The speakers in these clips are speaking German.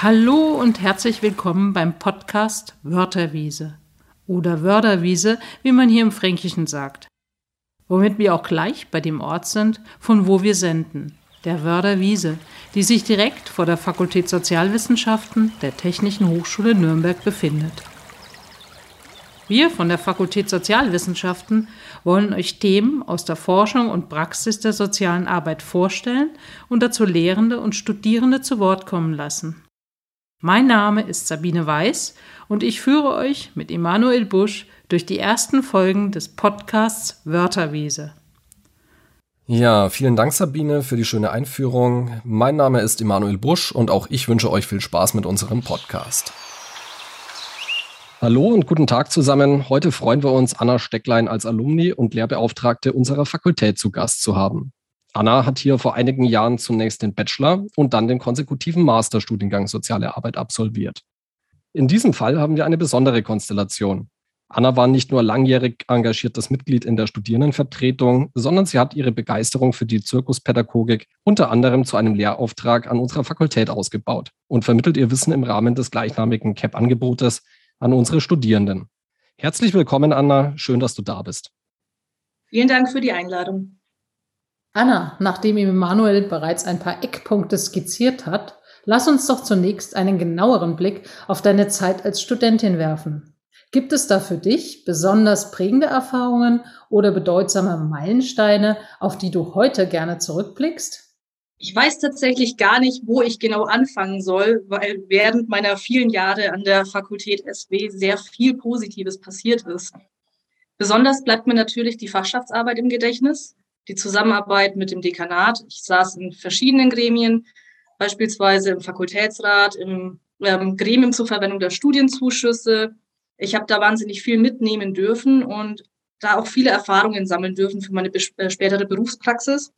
Hallo und herzlich willkommen beim Podcast Wörterwiese oder Wörderwiese, wie man hier im Fränkischen sagt. Womit wir auch gleich bei dem Ort sind, von wo wir senden, der Wörderwiese, die sich direkt vor der Fakultät Sozialwissenschaften der Technischen Hochschule Nürnberg befindet. Wir von der Fakultät Sozialwissenschaften wollen euch Themen aus der Forschung und Praxis der sozialen Arbeit vorstellen und dazu Lehrende und Studierende zu Wort kommen lassen. Mein Name ist Sabine Weiß und ich führe euch mit Emanuel Busch durch die ersten Folgen des Podcasts Wörterwiese. Ja, vielen Dank Sabine für die schöne Einführung. Mein Name ist Emanuel Busch und auch ich wünsche euch viel Spaß mit unserem Podcast. Hallo und guten Tag zusammen. Heute freuen wir uns, Anna Stecklein als Alumni und Lehrbeauftragte unserer Fakultät zu Gast zu haben. Anna hat hier vor einigen Jahren zunächst den Bachelor und dann den konsekutiven Masterstudiengang Soziale Arbeit absolviert. In diesem Fall haben wir eine besondere Konstellation. Anna war nicht nur langjährig engagiertes Mitglied in der Studierendenvertretung, sondern sie hat ihre Begeisterung für die Zirkuspädagogik unter anderem zu einem Lehrauftrag an unserer Fakultät ausgebaut und vermittelt ihr Wissen im Rahmen des gleichnamigen CAP-Angebotes an unsere Studierenden. Herzlich willkommen, Anna. Schön, dass du da bist. Vielen Dank für die Einladung. Anna, nachdem Emanuel bereits ein paar Eckpunkte skizziert hat, lass uns doch zunächst einen genaueren Blick auf deine Zeit als Studentin werfen. Gibt es da für dich besonders prägende Erfahrungen oder bedeutsame Meilensteine, auf die du heute gerne zurückblickst? Ich weiß tatsächlich gar nicht, wo ich genau anfangen soll, weil während meiner vielen Jahre an der Fakultät SW sehr viel Positives passiert ist. Besonders bleibt mir natürlich die Fachschaftsarbeit im Gedächtnis die Zusammenarbeit mit dem Dekanat. Ich saß in verschiedenen Gremien, beispielsweise im Fakultätsrat, im ähm, Gremium zur Verwendung der Studienzuschüsse. Ich habe da wahnsinnig viel mitnehmen dürfen und da auch viele Erfahrungen sammeln dürfen für meine äh, spätere Berufspraxis.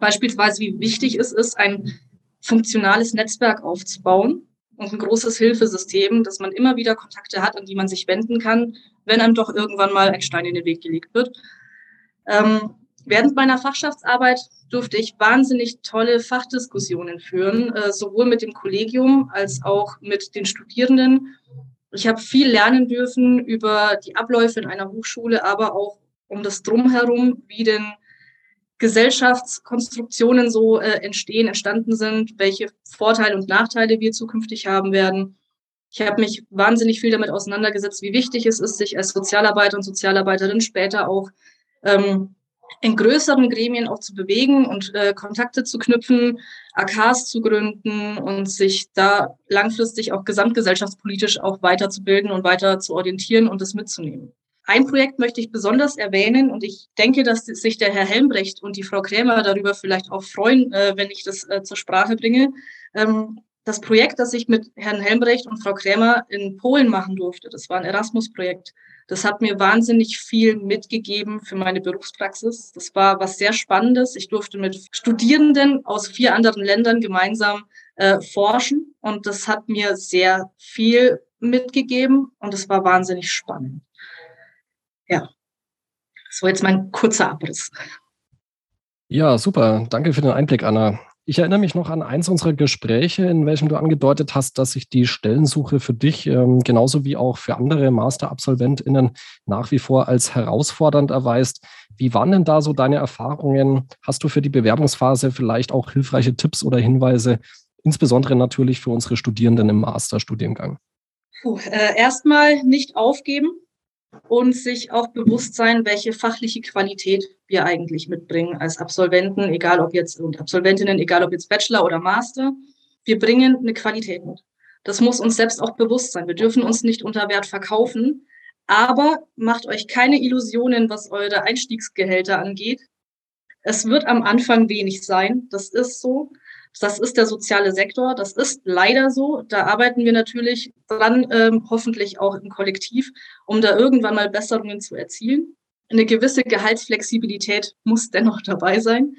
Beispielsweise, wie wichtig es ist, ein funktionales Netzwerk aufzubauen und ein großes Hilfesystem, dass man immer wieder Kontakte hat, an die man sich wenden kann, wenn einem doch irgendwann mal ein Stein in den Weg gelegt wird. Ähm, Während meiner Fachschaftsarbeit durfte ich wahnsinnig tolle Fachdiskussionen führen, äh, sowohl mit dem Kollegium als auch mit den Studierenden. Ich habe viel lernen dürfen über die Abläufe in einer Hochschule, aber auch um das Drumherum, wie denn Gesellschaftskonstruktionen so äh, entstehen, entstanden sind, welche Vorteile und Nachteile wir zukünftig haben werden. Ich habe mich wahnsinnig viel damit auseinandergesetzt, wie wichtig es ist, sich als Sozialarbeiter und Sozialarbeiterin später auch ähm, in größeren Gremien auch zu bewegen und äh, Kontakte zu knüpfen, AKs zu gründen und sich da langfristig auch gesamtgesellschaftspolitisch auch weiterzubilden und weiter zu orientieren und das mitzunehmen. Ein Projekt möchte ich besonders erwähnen und ich denke, dass sich der Herr Helmbrecht und die Frau Krämer darüber vielleicht auch freuen, äh, wenn ich das äh, zur Sprache bringe. Ähm, das Projekt, das ich mit Herrn Helmbrecht und Frau Krämer in Polen machen durfte, das war ein Erasmus-Projekt. Das hat mir wahnsinnig viel mitgegeben für meine Berufspraxis. Das war was sehr Spannendes. Ich durfte mit Studierenden aus vier anderen Ländern gemeinsam äh, forschen und das hat mir sehr viel mitgegeben und es war wahnsinnig spannend. Ja, so jetzt mein kurzer Abriss. Ja, super. Danke für den Einblick, Anna. Ich erinnere mich noch an eins unserer Gespräche, in welchem du angedeutet hast, dass sich die Stellensuche für dich ähm, genauso wie auch für andere Masterabsolventinnen nach wie vor als herausfordernd erweist. Wie waren denn da so deine Erfahrungen? Hast du für die Bewerbungsphase vielleicht auch hilfreiche Tipps oder Hinweise, insbesondere natürlich für unsere Studierenden im Masterstudiengang? Puh, äh, erstmal nicht aufgeben und sich auch bewusst sein, welche fachliche Qualität wir eigentlich mitbringen als Absolventen, egal ob jetzt und Absolventinnen, egal ob jetzt Bachelor oder Master. Wir bringen eine Qualität mit. Das muss uns selbst auch bewusst sein. Wir dürfen uns nicht unter Wert verkaufen, aber macht euch keine Illusionen, was eure Einstiegsgehälter angeht. Es wird am Anfang wenig sein. Das ist so. Das ist der soziale Sektor. Das ist leider so. Da arbeiten wir natürlich dran, ähm, hoffentlich auch im Kollektiv, um da irgendwann mal Besserungen zu erzielen. Eine gewisse Gehaltsflexibilität muss dennoch dabei sein.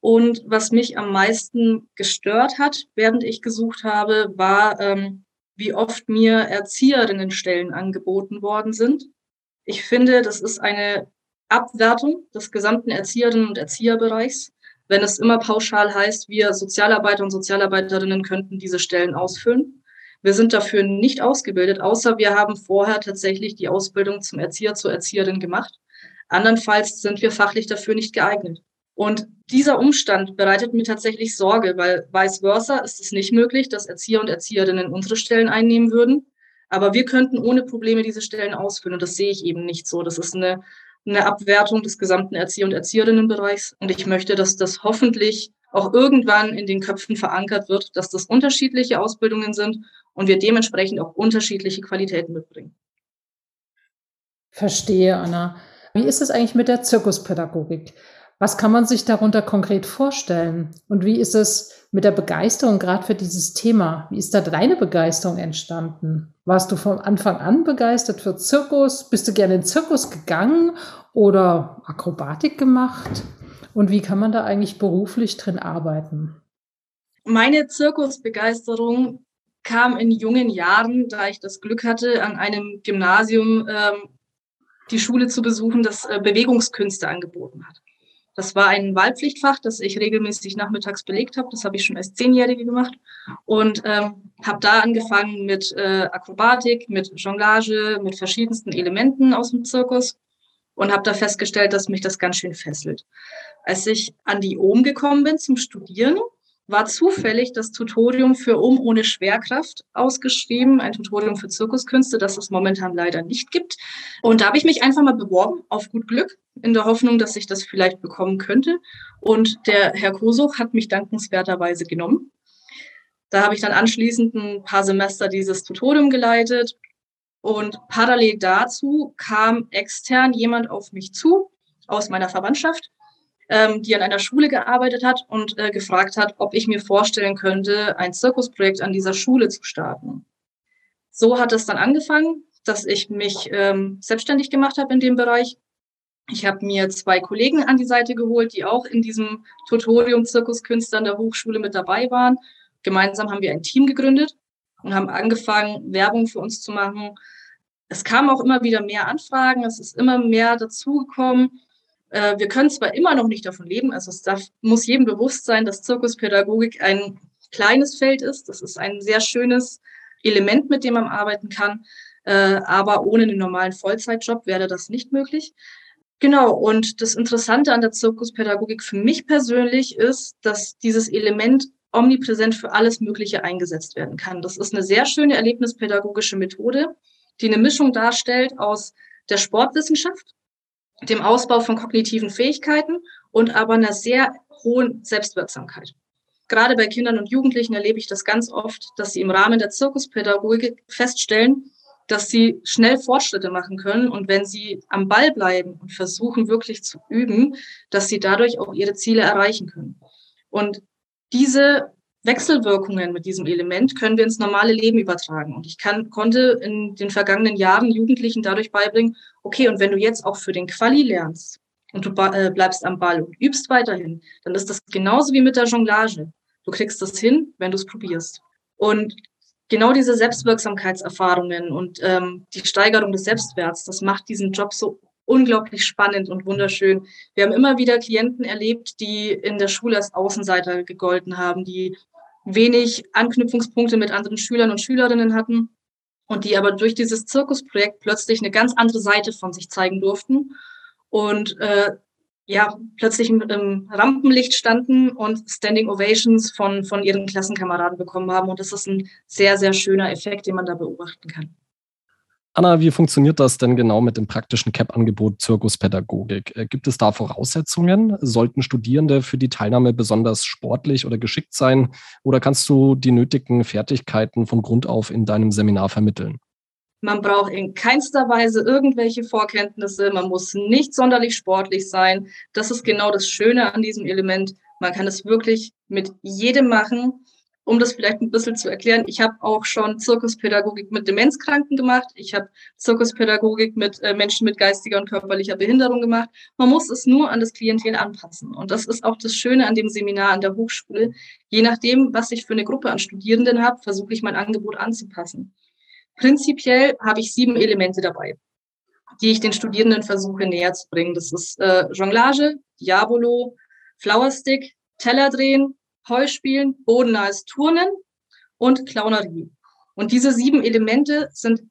Und was mich am meisten gestört hat, während ich gesucht habe, war, ähm, wie oft mir Erzieherinnenstellen angeboten worden sind. Ich finde, das ist eine Abwertung des gesamten Erzieherinnen- und Erzieherbereichs wenn es immer pauschal heißt, wir Sozialarbeiter und Sozialarbeiterinnen könnten diese Stellen ausfüllen. Wir sind dafür nicht ausgebildet, außer wir haben vorher tatsächlich die Ausbildung zum Erzieher, zur Erzieherin gemacht. Andernfalls sind wir fachlich dafür nicht geeignet. Und dieser Umstand bereitet mir tatsächlich Sorge, weil vice versa ist es nicht möglich, dass Erzieher und Erzieherinnen unsere Stellen einnehmen würden. Aber wir könnten ohne Probleme diese Stellen ausfüllen. Und das sehe ich eben nicht so. Das ist eine, eine Abwertung des gesamten Erzieher- und Erzieherinnenbereichs. Und ich möchte, dass das hoffentlich auch irgendwann in den Köpfen verankert wird, dass das unterschiedliche Ausbildungen sind und wir dementsprechend auch unterschiedliche Qualitäten mitbringen. Verstehe, Anna. Wie ist es eigentlich mit der Zirkuspädagogik? Was kann man sich darunter konkret vorstellen? Und wie ist es mit der Begeisterung gerade für dieses Thema? Wie ist da deine Begeisterung entstanden? Warst du von Anfang an begeistert für Zirkus? Bist du gerne in den Zirkus gegangen oder Akrobatik gemacht? Und wie kann man da eigentlich beruflich drin arbeiten? Meine Zirkusbegeisterung kam in jungen Jahren, da ich das Glück hatte, an einem Gymnasium ähm, die Schule zu besuchen, das äh, Bewegungskünste angeboten hat. Das war ein Wahlpflichtfach, das ich regelmäßig nachmittags belegt habe. Das habe ich schon als Zehnjährige gemacht und ähm, habe da angefangen mit äh, Akrobatik, mit Jonglage, mit verschiedensten Elementen aus dem Zirkus und habe da festgestellt, dass mich das ganz schön fesselt. Als ich an die OM gekommen bin zum Studieren, war zufällig das Tutorium für Um ohne Schwerkraft ausgeschrieben, ein Tutorium für Zirkuskünste, das es momentan leider nicht gibt. Und da habe ich mich einfach mal beworben, auf gut Glück, in der Hoffnung, dass ich das vielleicht bekommen könnte. Und der Herr Kosuch hat mich dankenswerterweise genommen. Da habe ich dann anschließend ein paar Semester dieses Tutorium geleitet. Und parallel dazu kam extern jemand auf mich zu aus meiner Verwandtschaft ähm, die an einer Schule gearbeitet hat und äh, gefragt hat, ob ich mir vorstellen könnte, ein Zirkusprojekt an dieser Schule zu starten. So hat es dann angefangen, dass ich mich ähm, selbstständig gemacht habe in dem Bereich. Ich habe mir zwei Kollegen an die Seite geholt, die auch in diesem Tutorium Zirkuskünstler an der Hochschule mit dabei waren. Gemeinsam haben wir ein Team gegründet und haben angefangen, Werbung für uns zu machen. Es kamen auch immer wieder mehr Anfragen, es ist immer mehr dazugekommen. Äh, wir können zwar immer noch nicht davon leben, also es darf, muss jedem bewusst sein, dass Zirkuspädagogik ein kleines Feld ist. Das ist ein sehr schönes Element, mit dem man arbeiten kann. Äh, aber ohne einen normalen Vollzeitjob wäre das nicht möglich. Genau, und das Interessante an der Zirkuspädagogik für mich persönlich ist, dass dieses Element omnipräsent für alles Mögliche eingesetzt werden kann. Das ist eine sehr schöne erlebnispädagogische Methode, die eine Mischung darstellt aus der Sportwissenschaft, dem Ausbau von kognitiven Fähigkeiten und aber einer sehr hohen Selbstwirksamkeit. Gerade bei Kindern und Jugendlichen erlebe ich das ganz oft, dass sie im Rahmen der Zirkuspädagogik feststellen, dass sie schnell Fortschritte machen können und wenn sie am Ball bleiben und versuchen wirklich zu üben, dass sie dadurch auch ihre Ziele erreichen können. Und diese Wechselwirkungen mit diesem Element können wir ins normale Leben übertragen. Und ich kann, konnte in den vergangenen Jahren Jugendlichen dadurch beibringen, okay, und wenn du jetzt auch für den Quali lernst und du äh, bleibst am Ball und übst weiterhin, dann ist das genauso wie mit der Jonglage. Du kriegst das hin, wenn du es probierst. Und genau diese Selbstwirksamkeitserfahrungen und ähm, die Steigerung des Selbstwerts, das macht diesen Job so unglaublich spannend und wunderschön. Wir haben immer wieder Klienten erlebt, die in der Schule als Außenseiter gegolten haben, die wenig Anknüpfungspunkte mit anderen Schülern und Schülerinnen hatten und die aber durch dieses Zirkusprojekt plötzlich eine ganz andere Seite von sich zeigen durften und äh, ja, plötzlich im, im Rampenlicht standen und Standing Ovations von, von ihren Klassenkameraden bekommen haben. Und das ist ein sehr, sehr schöner Effekt, den man da beobachten kann. Anna, wie funktioniert das denn genau mit dem praktischen CAP-Angebot Zirkuspädagogik? Äh, gibt es da Voraussetzungen? Sollten Studierende für die Teilnahme besonders sportlich oder geschickt sein? Oder kannst du die nötigen Fertigkeiten von Grund auf in deinem Seminar vermitteln? Man braucht in keinster Weise irgendwelche Vorkenntnisse. Man muss nicht sonderlich sportlich sein. Das ist genau das Schöne an diesem Element. Man kann es wirklich mit jedem machen um das vielleicht ein bisschen zu erklären, ich habe auch schon Zirkuspädagogik mit Demenzkranken gemacht. Ich habe Zirkuspädagogik mit äh, Menschen mit geistiger und körperlicher Behinderung gemacht. Man muss es nur an das Klientel anpassen. Und das ist auch das Schöne an dem Seminar an der Hochschule. Je nachdem, was ich für eine Gruppe an Studierenden habe, versuche ich mein Angebot anzupassen. Prinzipiell habe ich sieben Elemente dabei, die ich den Studierenden versuche näher zu bringen. Das ist äh, Jonglage, Diabolo, Flowerstick, Teller drehen, Heuspielen, bodennahes Turnen und Clownerie. Und diese sieben Elemente sind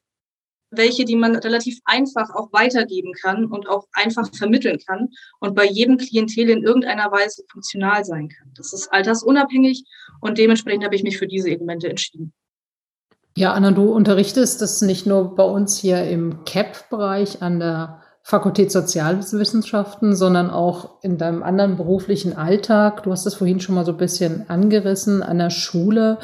welche, die man relativ einfach auch weitergeben kann und auch einfach vermitteln kann und bei jedem Klientel in irgendeiner Weise funktional sein kann. Das ist altersunabhängig und dementsprechend habe ich mich für diese Elemente entschieden. Ja, Anna, du unterrichtest das nicht nur bei uns hier im CAP-Bereich an der Fakultät Sozialwissenschaften, sondern auch in deinem anderen beruflichen Alltag. Du hast das vorhin schon mal so ein bisschen angerissen an der Schule.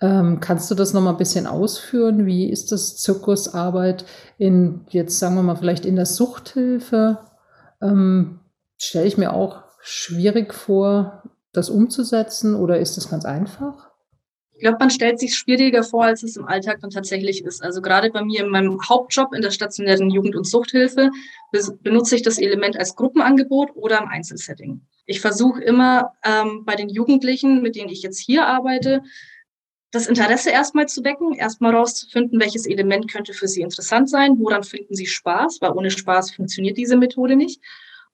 Ähm, kannst du das noch mal ein bisschen ausführen? Wie ist das Zirkusarbeit in, jetzt sagen wir mal, vielleicht in der Suchthilfe? Ähm, Stelle ich mir auch schwierig vor, das umzusetzen oder ist das ganz einfach? Ich glaube, man stellt sich schwieriger vor, als es im Alltag dann tatsächlich ist. Also gerade bei mir in meinem Hauptjob in der stationären Jugend- und Suchthilfe benutze ich das Element als Gruppenangebot oder im Einzelsetting. Ich versuche immer ähm, bei den Jugendlichen, mit denen ich jetzt hier arbeite, das Interesse erstmal zu wecken, erstmal rauszufinden, welches Element könnte für Sie interessant sein, woran finden Sie Spaß, weil ohne Spaß funktioniert diese Methode nicht.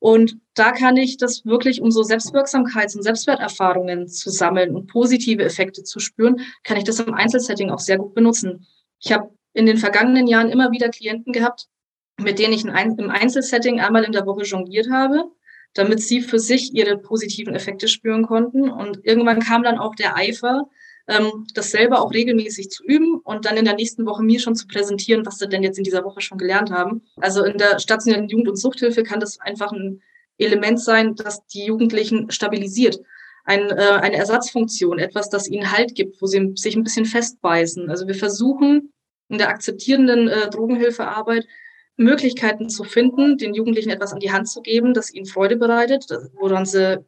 Und da kann ich das wirklich, um so Selbstwirksamkeits- und Selbstwerterfahrungen zu sammeln und positive Effekte zu spüren, kann ich das im Einzelsetting auch sehr gut benutzen. Ich habe in den vergangenen Jahren immer wieder Klienten gehabt, mit denen ich im Einzelsetting einmal in der Woche jongliert habe, damit sie für sich ihre positiven Effekte spüren konnten. Und irgendwann kam dann auch der Eifer, ähm, das selber auch regelmäßig zu üben und dann in der nächsten Woche mir schon zu präsentieren, was sie denn jetzt in dieser Woche schon gelernt haben. Also in der stationären Jugend- und Suchthilfe kann das einfach ein Element sein, das die Jugendlichen stabilisiert. Ein, äh, eine Ersatzfunktion, etwas, das ihnen Halt gibt, wo sie sich ein bisschen festbeißen. Also wir versuchen in der akzeptierenden äh, Drogenhilfearbeit Möglichkeiten zu finden, den Jugendlichen etwas an die Hand zu geben, das ihnen Freude bereitet, woran sie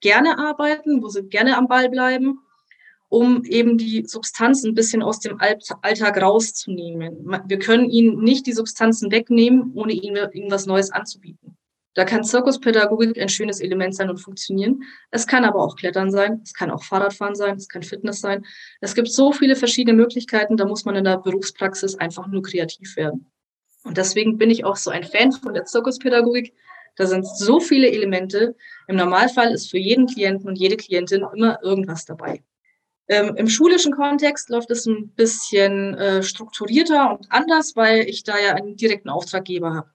gerne arbeiten, wo sie gerne am Ball bleiben um eben die Substanz ein bisschen aus dem Alltag rauszunehmen. Wir können ihnen nicht die Substanzen wegnehmen, ohne ihnen irgendwas Neues anzubieten. Da kann Zirkuspädagogik ein schönes Element sein und funktionieren. Es kann aber auch Klettern sein, es kann auch Fahrradfahren sein, es kann Fitness sein. Es gibt so viele verschiedene Möglichkeiten, da muss man in der Berufspraxis einfach nur kreativ werden. Und deswegen bin ich auch so ein Fan von der Zirkuspädagogik. Da sind so viele Elemente. Im Normalfall ist für jeden Klienten und jede Klientin immer irgendwas dabei. Ähm, Im schulischen Kontext läuft es ein bisschen äh, strukturierter und anders, weil ich da ja einen direkten Auftraggeber habe.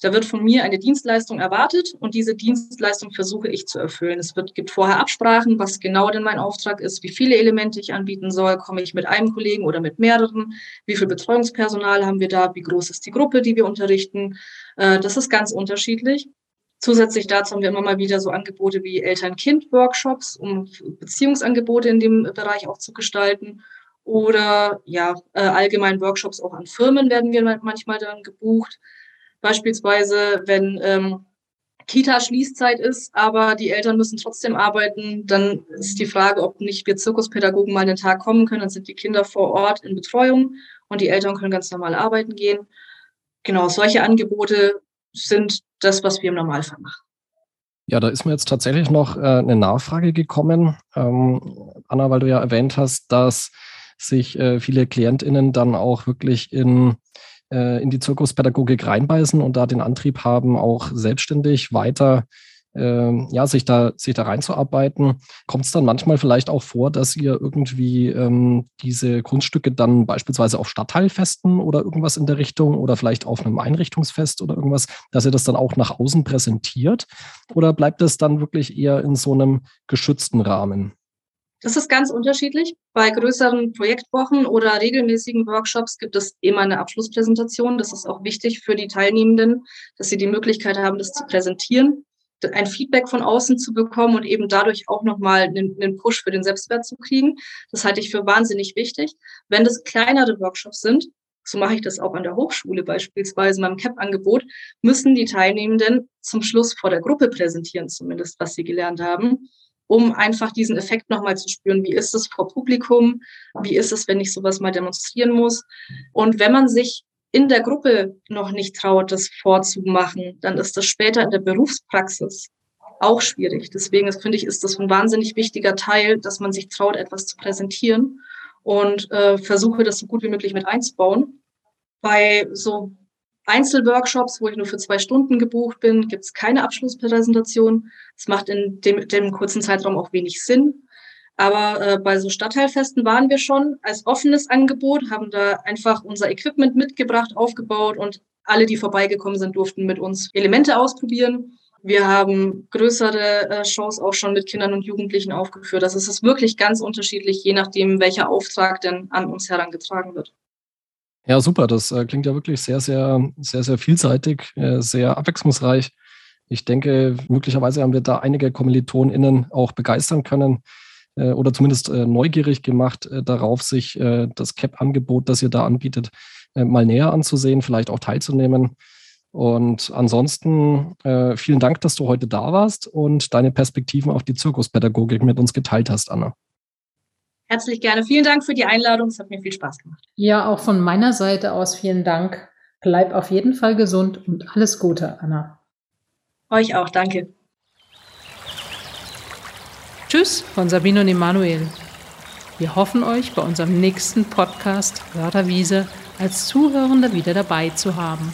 Da wird von mir eine Dienstleistung erwartet und diese Dienstleistung versuche ich zu erfüllen. Es wird, gibt vorher Absprachen, was genau denn mein Auftrag ist, wie viele Elemente ich anbieten soll. Komme ich mit einem Kollegen oder mit mehreren? Wie viel Betreuungspersonal haben wir da? Wie groß ist die Gruppe, die wir unterrichten? Äh, das ist ganz unterschiedlich. Zusätzlich dazu haben wir immer mal wieder so Angebote wie Eltern-Kind-Workshops, um Beziehungsangebote in dem Bereich auch zu gestalten. Oder ja, äh, allgemein Workshops auch an Firmen werden wir manchmal dann gebucht. Beispielsweise, wenn ähm, Kita-Schließzeit ist, aber die Eltern müssen trotzdem arbeiten, dann ist die Frage, ob nicht wir Zirkuspädagogen mal einen Tag kommen können. Dann sind die Kinder vor Ort in Betreuung und die Eltern können ganz normal arbeiten gehen. Genau, solche Angebote sind das, was wir im Normalfall machen. Ja, da ist mir jetzt tatsächlich noch äh, eine Nachfrage gekommen, ähm, Anna, weil du ja erwähnt hast, dass sich äh, viele KlientInnen dann auch wirklich in, äh, in die Zirkuspädagogik reinbeißen und da den Antrieb haben, auch selbstständig weiter ähm, ja, sich da, sich da reinzuarbeiten. Kommt es dann manchmal vielleicht auch vor, dass ihr irgendwie ähm, diese Kunststücke dann beispielsweise auf Stadtteilfesten oder irgendwas in der Richtung oder vielleicht auf einem Einrichtungsfest oder irgendwas, dass ihr das dann auch nach außen präsentiert? Oder bleibt es dann wirklich eher in so einem geschützten Rahmen? Das ist ganz unterschiedlich. Bei größeren Projektwochen oder regelmäßigen Workshops gibt es immer eine Abschlusspräsentation. Das ist auch wichtig für die Teilnehmenden, dass sie die Möglichkeit haben, das zu präsentieren ein Feedback von außen zu bekommen und eben dadurch auch nochmal einen, einen Push für den Selbstwert zu kriegen. Das halte ich für wahnsinnig wichtig. Wenn das kleinere Workshops sind, so mache ich das auch an der Hochschule beispielsweise, beim CAP-Angebot, müssen die Teilnehmenden zum Schluss vor der Gruppe präsentieren, zumindest was sie gelernt haben, um einfach diesen Effekt nochmal zu spüren. Wie ist es vor Publikum? Wie ist es, wenn ich sowas mal demonstrieren muss? Und wenn man sich in der Gruppe noch nicht traut, das vorzumachen, dann ist das später in der Berufspraxis auch schwierig. Deswegen finde ich, ist das ein wahnsinnig wichtiger Teil, dass man sich traut, etwas zu präsentieren und äh, versuche, das so gut wie möglich mit einzubauen. Bei so Einzelworkshops, wo ich nur für zwei Stunden gebucht bin, gibt es keine Abschlusspräsentation. Das macht in dem, dem kurzen Zeitraum auch wenig Sinn. Aber äh, bei so Stadtteilfesten waren wir schon als offenes Angebot, haben da einfach unser Equipment mitgebracht, aufgebaut und alle, die vorbeigekommen sind, durften mit uns Elemente ausprobieren. Wir haben größere äh, Shows auch schon mit Kindern und Jugendlichen aufgeführt. Das ist wirklich ganz unterschiedlich, je nachdem, welcher Auftrag denn an uns herangetragen wird. Ja, super. Das äh, klingt ja wirklich sehr, sehr, sehr, sehr vielseitig, äh, sehr abwechslungsreich. Ich denke, möglicherweise haben wir da einige KommilitonInnen auch begeistern können äh, oder zumindest äh, neugierig gemacht äh, darauf, sich äh, das CAP-Angebot, das ihr da anbietet, mal näher anzusehen, vielleicht auch teilzunehmen. Und ansonsten vielen Dank, dass du heute da warst und deine Perspektiven auf die Zirkuspädagogik mit uns geteilt hast, Anna. Herzlich gerne. Vielen Dank für die Einladung. Es hat mir viel Spaß gemacht. Ja, auch von meiner Seite aus vielen Dank. Bleib auf jeden Fall gesund und alles Gute, Anna. Euch auch. Danke. Tschüss von Sabine und Emanuel. Wir hoffen euch bei unserem nächsten Podcast Wörterwiese als Zuhörende wieder dabei zu haben.